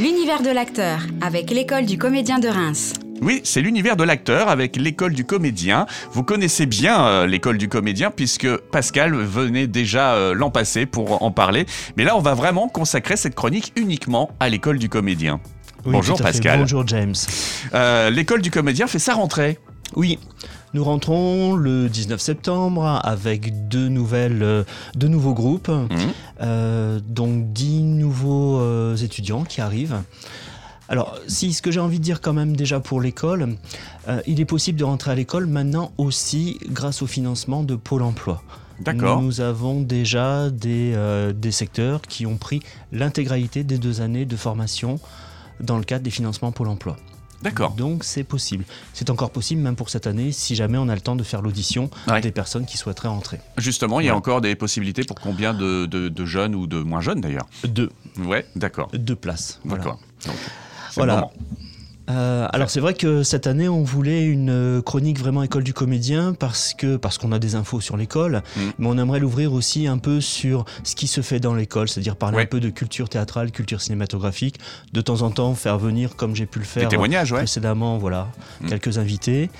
L'univers de l'acteur avec l'école du comédien de Reims. Oui, c'est l'univers de l'acteur avec l'école du comédien. Vous connaissez bien euh, l'école du comédien puisque Pascal venait déjà euh, l'an passé pour en parler. Mais là, on va vraiment consacrer cette chronique uniquement à l'école du comédien. Oui, Bonjour. Pascal. Bonjour James. Euh, l'école du comédien fait sa rentrée. Oui, nous rentrons le 19 septembre avec deux, nouvelles, euh, deux nouveaux groupes, Mhm. euh, donc dix nouveaux euh, étudiants qui arrivent. Alors, si ce que j'ai envie de dire quand même déjà pour l'école, euh, il est possible de rentrer à l'école maintenant aussi grâce au financement de Pôle Emploi. D'accord. Nous avons déjà des, des secteurs qui ont pris l'intégralité des deux années de formation dans le cadre des financements Pôle Emploi. D'accord. Donc c'est possible. C'est encore possible même pour cette année si jamais on a le temps de faire l'audition Ouais. des personnes qui souhaiteraient entrer. Justement, il y a Ouais. encore des possibilités pour combien de, de- de jeunes ou de moins jeunes d'ailleurs? Deux, Ouais, d'accord. deux places. Voilà. D'accord. Donc, Voilà. Euh, alors c'est vrai que cette année on voulait une euh, chronique vraiment école du comédien parce que parce qu'on a des infos sur l'école, Mm. mais on aimerait l'ouvrir aussi un peu sur ce qui se fait dans l'école, c'est-à-dire parler Ouais. un peu de culture théâtrale, culture cinématographique, de temps en temps faire venir comme j'ai pu le faire témoignages, ouais. précédemment, voilà, Mm. quelques invités,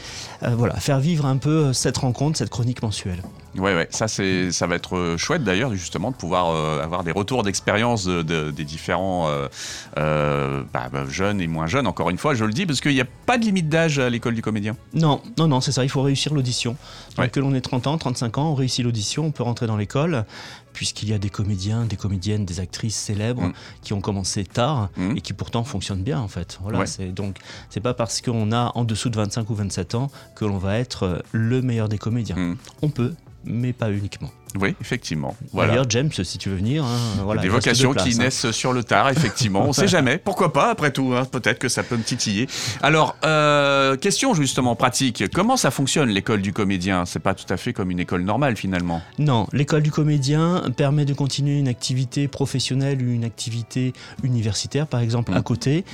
Euh, voilà, faire vivre un peu euh, cette rencontre, cette chronique mensuelle. Ouais, ouais. Ça, c'est, ça va être euh, chouette d'ailleurs, justement, de pouvoir euh, avoir des retours d'expérience de- de- des différents euh, euh, bah, bah, jeunes et moins jeunes. Encore une fois, je le dis, parce qu'il n'y a pas de limite d'âge à l'école du comédien. Non, non, non, c'est ça, il faut réussir l'audition. Donc Ouais. que l'on ait 30 ans, 35 ans, on réussit l'audition, on peut rentrer dans l'école, puisqu'il y a des comédiens, des comédiennes, des actrices célèbres Mm. qui ont commencé tard Mm. et qui pourtant fonctionnent bien en fait. Voilà, Ouais. c'est donc c'est pas parce qu'on a en dessous de 25 ou 27 ans que l'on va être le meilleur des comédiens. Mm. On peut, mais pas uniquement. Oui, effectivement. Voilà. D'ailleurs, James, si tu veux venir, hein, voilà, des vocations qui hein. naissent sur le tard, effectivement. On sait jamais. Pourquoi pas, après tout hein, Peut-être que ça peut me titiller. Alors, euh, question justement pratique. Comment ça fonctionne l'école du comédien? C'est pas tout à fait comme une école normale finalement. Non, l'école du comédien permet de continuer une activité professionnelle ou une activité universitaire, par exemple, à côté,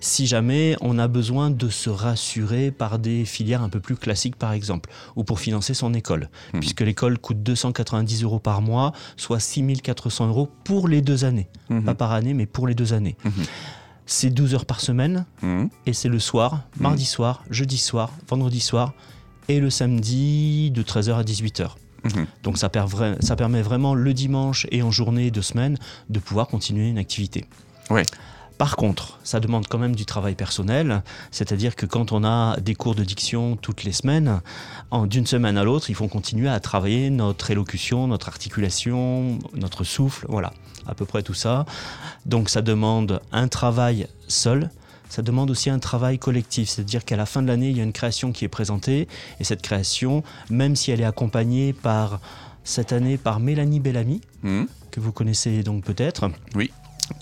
si jamais on a besoin de se rassurer par des filières un peu plus classiques, par exemple, ou pour financer son école, Mhm. puisque l'école coûte 290 euros par mois, soit 6400 euros pour les deux années. Mhm. Pas par année, mais pour les deux années. Mhm. C'est 12 heures par semaine, Mhm. et c'est le soir, mardi soir, jeudi soir, vendredi soir, et le samedi de 13h à 18h. Mhm. Donc ça, per- vra- ça permet vraiment le dimanche et en journée de semaine de pouvoir continuer une activité. Ouais. Par contre, ça demande quand même du travail personnel, c'est-à-dire que quand on a des cours de diction toutes les semaines, d'une semaine à l'autre, il faut continuer à travailler notre élocution, notre articulation, notre souffle, voilà, à peu près tout ça. Donc ça demande un travail seul, ça demande aussi un travail collectif, c'est-à-dire qu'à la fin de l'année, il y a une création qui est présentée, et cette création, même si elle est accompagnée par, cette année, par Mélanie Bellamy, Mhm. que vous connaissez donc peut-être. Oui.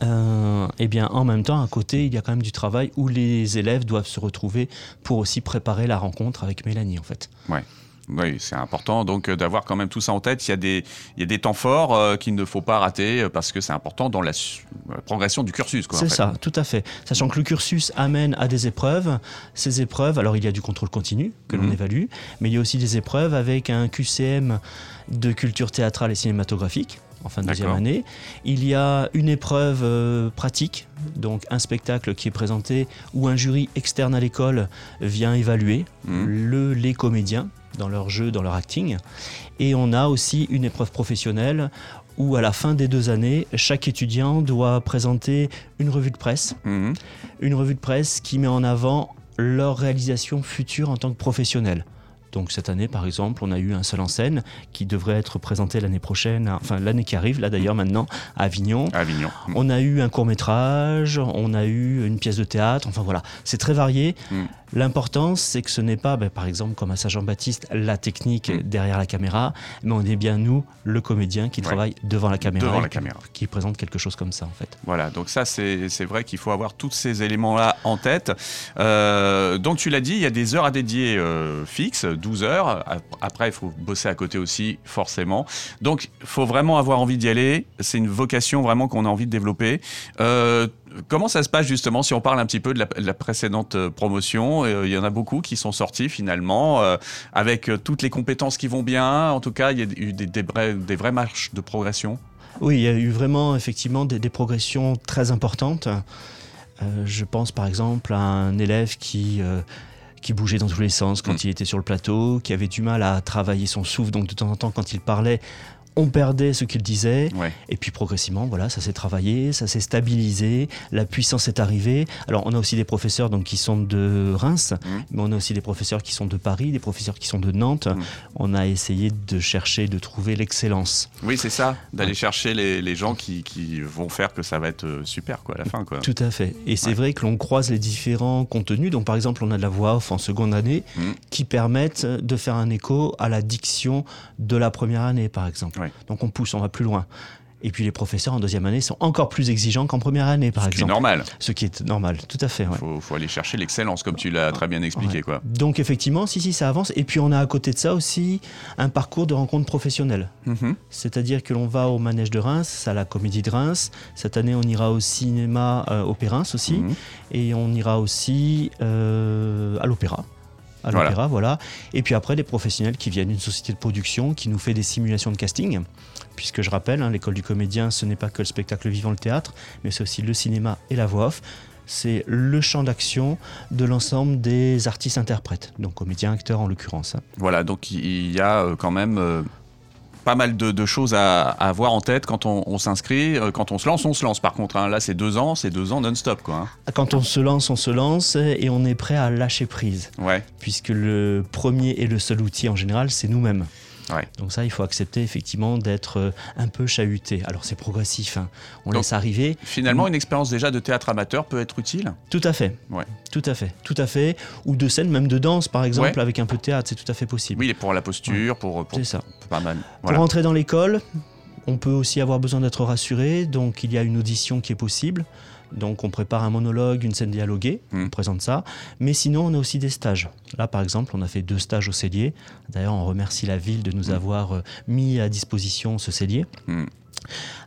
Euh, eh bien, en même temps, à côté, il y a quand même du travail où les élèves doivent se retrouver pour aussi préparer la rencontre avec Mélanie, en fait. Oui, c'est important donc euh, d'avoir quand même tout ça en tête. Il y a des, il y a des temps forts euh, qu'il ne faut pas rater euh, parce que c'est important dans la, progression du cursus. en C'est fait. ça, tout à fait. Sachant que le cursus amène à des épreuves. Ces épreuves, alors il y a du contrôle continu que l'on Mhm. évalue, mais il y a aussi des épreuves avec un QCM de culture théâtrale et cinématographique en fin de deuxième année. Il y a une épreuve euh, pratique, donc un spectacle qui est présenté où un jury externe à l'école vient évaluer le, les comédiens dans leur jeu, dans leur acting. Et on a aussi une épreuve professionnelle où à la fin des deux années, chaque étudiant doit présenter une revue de presse, Mhm. une revue de presse qui met en avant leur réalisation future en tant que professionnel. Donc cette année, par exemple, on a eu un seul en scène qui devrait être présenté l'année prochaine, enfin l'année qui arrive, là d'ailleurs maintenant, à Avignon. À Avignon. On a eu un court métrage, on a eu une pièce de théâtre, enfin voilà, c'est très varié. Mm. L'important, c'est que ce n'est pas, ben, par exemple, comme à Saint-Jean-Baptiste, la technique Mm. derrière la caméra, mais on est bien nous, le comédien qui Ouais. travaille devant la caméra, Devant la qui- caméra. qui présente quelque chose comme ça en fait. Voilà, donc ça c'est vrai qu'il faut avoir tous ces éléments-là en tête. Euh, donc tu l'as dit, il y a des heures à dédier euh, fixes, 12 heures. Ap- Après, il faut bosser à côté aussi, forcément. Donc il faut vraiment avoir envie d'y aller. C'est une vocation vraiment qu'on a envie de développer. Euh, comment ça se passe justement si on parle un petit peu de la, de la précédente euh, promotion? Euh, Il y en a beaucoup qui sont sortis finalement euh, avec toutes les compétences qui vont bien. En tout cas, il y a eu des, des, vrais- des vraies marches de progression. Oui, il y a eu vraiment effectivement des, des progressions très importantes. Euh, je pense par exemple à un élève qui, qui bougeait dans tous les sens quand Mm. il était sur le plateau, qui avait du mal à travailler son souffle, donc de temps en temps quand il parlait, on perdait ce qu'il disait. Ouais. Et puis progressivement, voilà, ça s'est travaillé, ça s'est stabilisé, la puissance est arrivée. Alors on a aussi des professeurs donc, qui sont de Reims, Mhm. mais on a aussi des professeurs qui sont de Paris, des professeurs qui sont de Nantes. Mhm. On a essayé de chercher, de trouver l'excellence. Oui, c'est ça, d'aller Ouais. chercher les, les gens qui, qui vont faire que ça va être euh, super quoi, à la fin. Quoi. Tout à fait. Et c'est Ouais. vrai que l'on croise les différents contenus. Donc par exemple, on a de la voix off en seconde année Mhm. qui permettent de faire un écho à la diction de la première année, par exemple. Donc on pousse, on va plus loin. Et puis les professeurs en deuxième année sont encore plus exigeants qu'en première année, par Ce qui est exemple. normal. Ce qui est normal, tout à fait. Il ouais. faut, faut aller chercher l'excellence, comme tu l'as très bien expliqué. Ouais. Quoi. Donc effectivement, si, si, ça avance. Et puis on a à côté de ça aussi un parcours de rencontres professionnelles. Mhm. C'est-à-dire que l'on va au manège de Reims, à la comédie de Reims. Cette année, on ira au cinéma euh, au Périns aussi. Mhm. Et on ira aussi euh, à l'opéra. À l'opéra, voilà. Et puis après, des professionnels qui viennent d'une société de production qui nous fait des simulations de casting. Puisque je rappelle, hein, l'école du comédien, ce n'est pas que le spectacle vivant, le théâtre, mais c'est aussi le cinéma et la voix off. C'est le champ d'action de l'ensemble des artistes-interprètes, donc comédiens, acteurs en l'occurrence. hein. Voilà, donc il y a euh, quand même euh, pas mal de, de choses à, à avoir en tête quand on, on s'inscrit. Euh, Quand on se lance, on se lance. Par contre, hein. là, c'est deux ans, c'est deux ans non-stop. Quoi, hein. Quand on se lance, on se lance et on est prêt à lâcher prise. Ouais, puisque le premier et le seul outil en général, c'est nous-mêmes. Ouais. Donc ça, il faut accepter effectivement d'être euh, un peu chahuté. Alors c'est progressif, hein. on Donc- laisse arriver. finalement, une expérience déjà de théâtre amateur peut être utile. Tout à fait. Ouais. Tout à fait. Tout à fait. Ou de scène, même de danse par exemple, Ouais. avec un peu de théâtre, c'est tout à fait possible. Oui, pour la posture, pour, pour C'est ça. pas mal. Pour Voilà. rentrer dans l'école, on peut aussi avoir besoin d'être rassuré, donc il y a une audition qui est possible. Donc on prépare un monologue, une scène dialoguée, on présente ça. Mais sinon, on a aussi des stages. Là, par exemple, on a fait deux stages au cellier. D'ailleurs, on remercie la ville de nous Mm. avoir euh, mis à disposition ce cellier. Mm.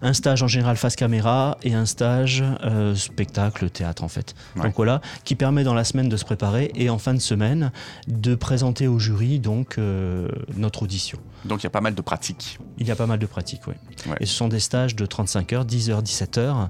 Un stage en général face caméra et un stage euh, spectacle, théâtre en fait. Ouais. Donc voilà, qui permet dans la semaine de se préparer et en fin de semaine de présenter au jury donc euh, notre audition. Donc il y a pas mal de pratiques. Il y a pas mal de pratiques, oui. Ouais. Et ce sont des stages de 35 heures, 10 heures, 17 heures,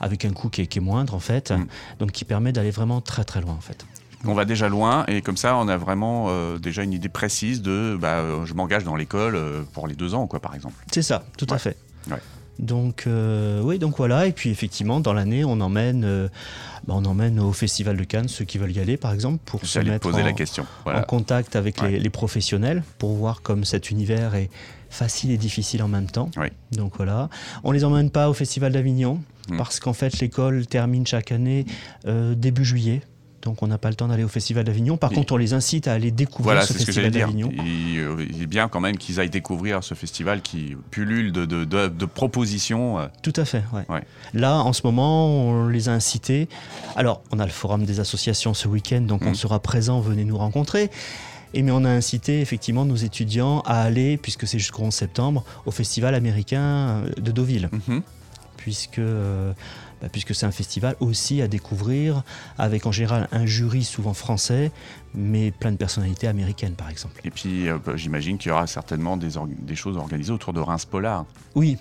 avec un coût qui est, qui est moindre en fait, Mm. donc qui permet d'aller vraiment très très loin en fait. On va déjà loin et comme ça, on a vraiment euh, déjà une idée précise de bah, euh, je m'engage dans l'école euh, pour les deux ans, quoi, par exemple. C'est ça, tout à fait. Ouais. Donc euh, oui, donc voilà. Et puis effectivement, dans l'année, on emmène, euh, bah, on emmène au Festival de Cannes ceux qui veulent y aller, par exemple, pour se mettre poser en, la question. en contact avec Ouais. les, les professionnels pour voir comme cet univers est facile et difficile en même temps. Oui. Donc voilà. On les emmène pas au Festival d'Avignon Mm. parce qu'en fait l'école termine chaque année euh, début juillet. Donc on n'a pas le temps d'aller au Festival d'Avignon. Par Et- contre, on les incite à aller découvrir Voilà, ce Festival d'Avignon. Il, euh, il est bien quand même qu'ils aillent découvrir ce festival qui pullule de, de- de- de propositions. euh. Tout à fait. ouais. Ouais. Là, en ce moment, on les a incités. Alors, on a le forum des associations ce week-end, donc on Mm. sera présent. Venez nous rencontrer. Et mais on a incité effectivement nos étudiants à aller, puisque c'est jusqu'au 11 septembre, au festival américain euh, de Deauville. Mhm. puisque, euh, bah, puisque c'est un festival aussi à découvrir, avec en général un jury souvent français, mais plein de personnalités américaines par exemple. Et puis, euh, bah, j'imagine qu'il y aura certainement des, des choses organisées autour de Reims Polar. Oui,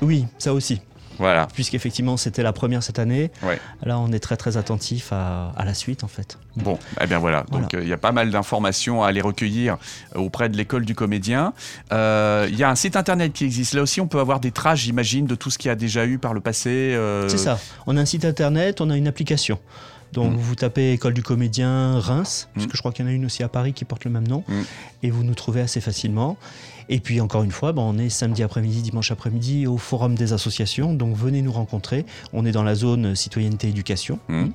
oui, ça aussi, Voilà. puisqu'effectivement c'était la première cette année. Ouais. Là on est très très attentif à, à la suite en fait. Bon, eh bien voilà. Voilà. Donc, euh, il y a pas mal d'informations à aller recueillir euh, auprès de l'école du comédien. Euh, Il y a un site internet qui existe. Là aussi, on peut avoir des traces, j'imagine, de tout ce qu'il y a déjà eu par le passé. euh, C'est ça, on a un site internet, on a une application. Donc Mm. vous tapez École du comédien Reims, Mm. puisque je crois qu'il y en a une aussi à Paris qui porte le même nom, Mm. et vous nous trouvez assez facilement. Et puis encore une fois, ben, on est samedi après-midi, dimanche après-midi au Forum des associations, donc venez nous rencontrer. On est dans la zone citoyenneté éducation. Mm.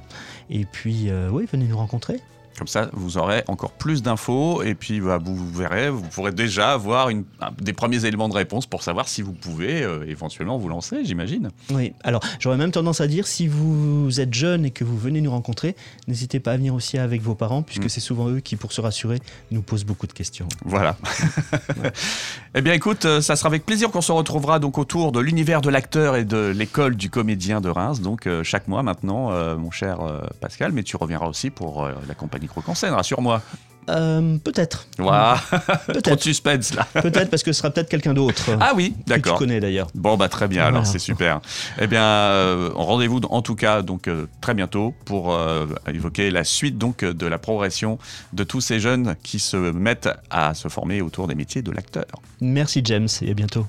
Et puis euh, oui, venez nous rencontrer. Comme ça, vous aurez encore plus d'infos et puis bah, vous verrez, vous pourrez déjà avoir une- un- des premiers éléments de réponse pour savoir si vous pouvez euh, éventuellement vous lancer, j'imagine. Oui, alors j'aurais même tendance à dire, si vous êtes jeune et que vous venez nous rencontrer, n'hésitez pas à venir aussi avec vos parents, puisque Mm. c'est souvent eux qui, pour se rassurer, nous posent beaucoup de questions. Voilà. eh bien, écoute, euh, ça sera avec plaisir qu'on se retrouvera donc autour de l'univers de l'acteur et de l'école du comédien de Reims. Donc euh, chaque mois maintenant, euh, mon cher Pascal, mais tu reviendras aussi pour la compagnie Croc en scène, rassure-moi. Euh, peut-être. Waouh Trop de Peut-être. suspense là. Peut-être parce que ce sera peut-être quelqu'un d'autre. Ah oui, que tu d'accord. connais d'ailleurs. Bon bah très bien, alors c'est super. Eh bien, euh, rendez-vous en tout cas donc euh, très bientôt pour euh, évoquer la suite donc de la progression de tous ces jeunes qui se mettent à se former autour des métiers de l'acteur. Merci James et à bientôt.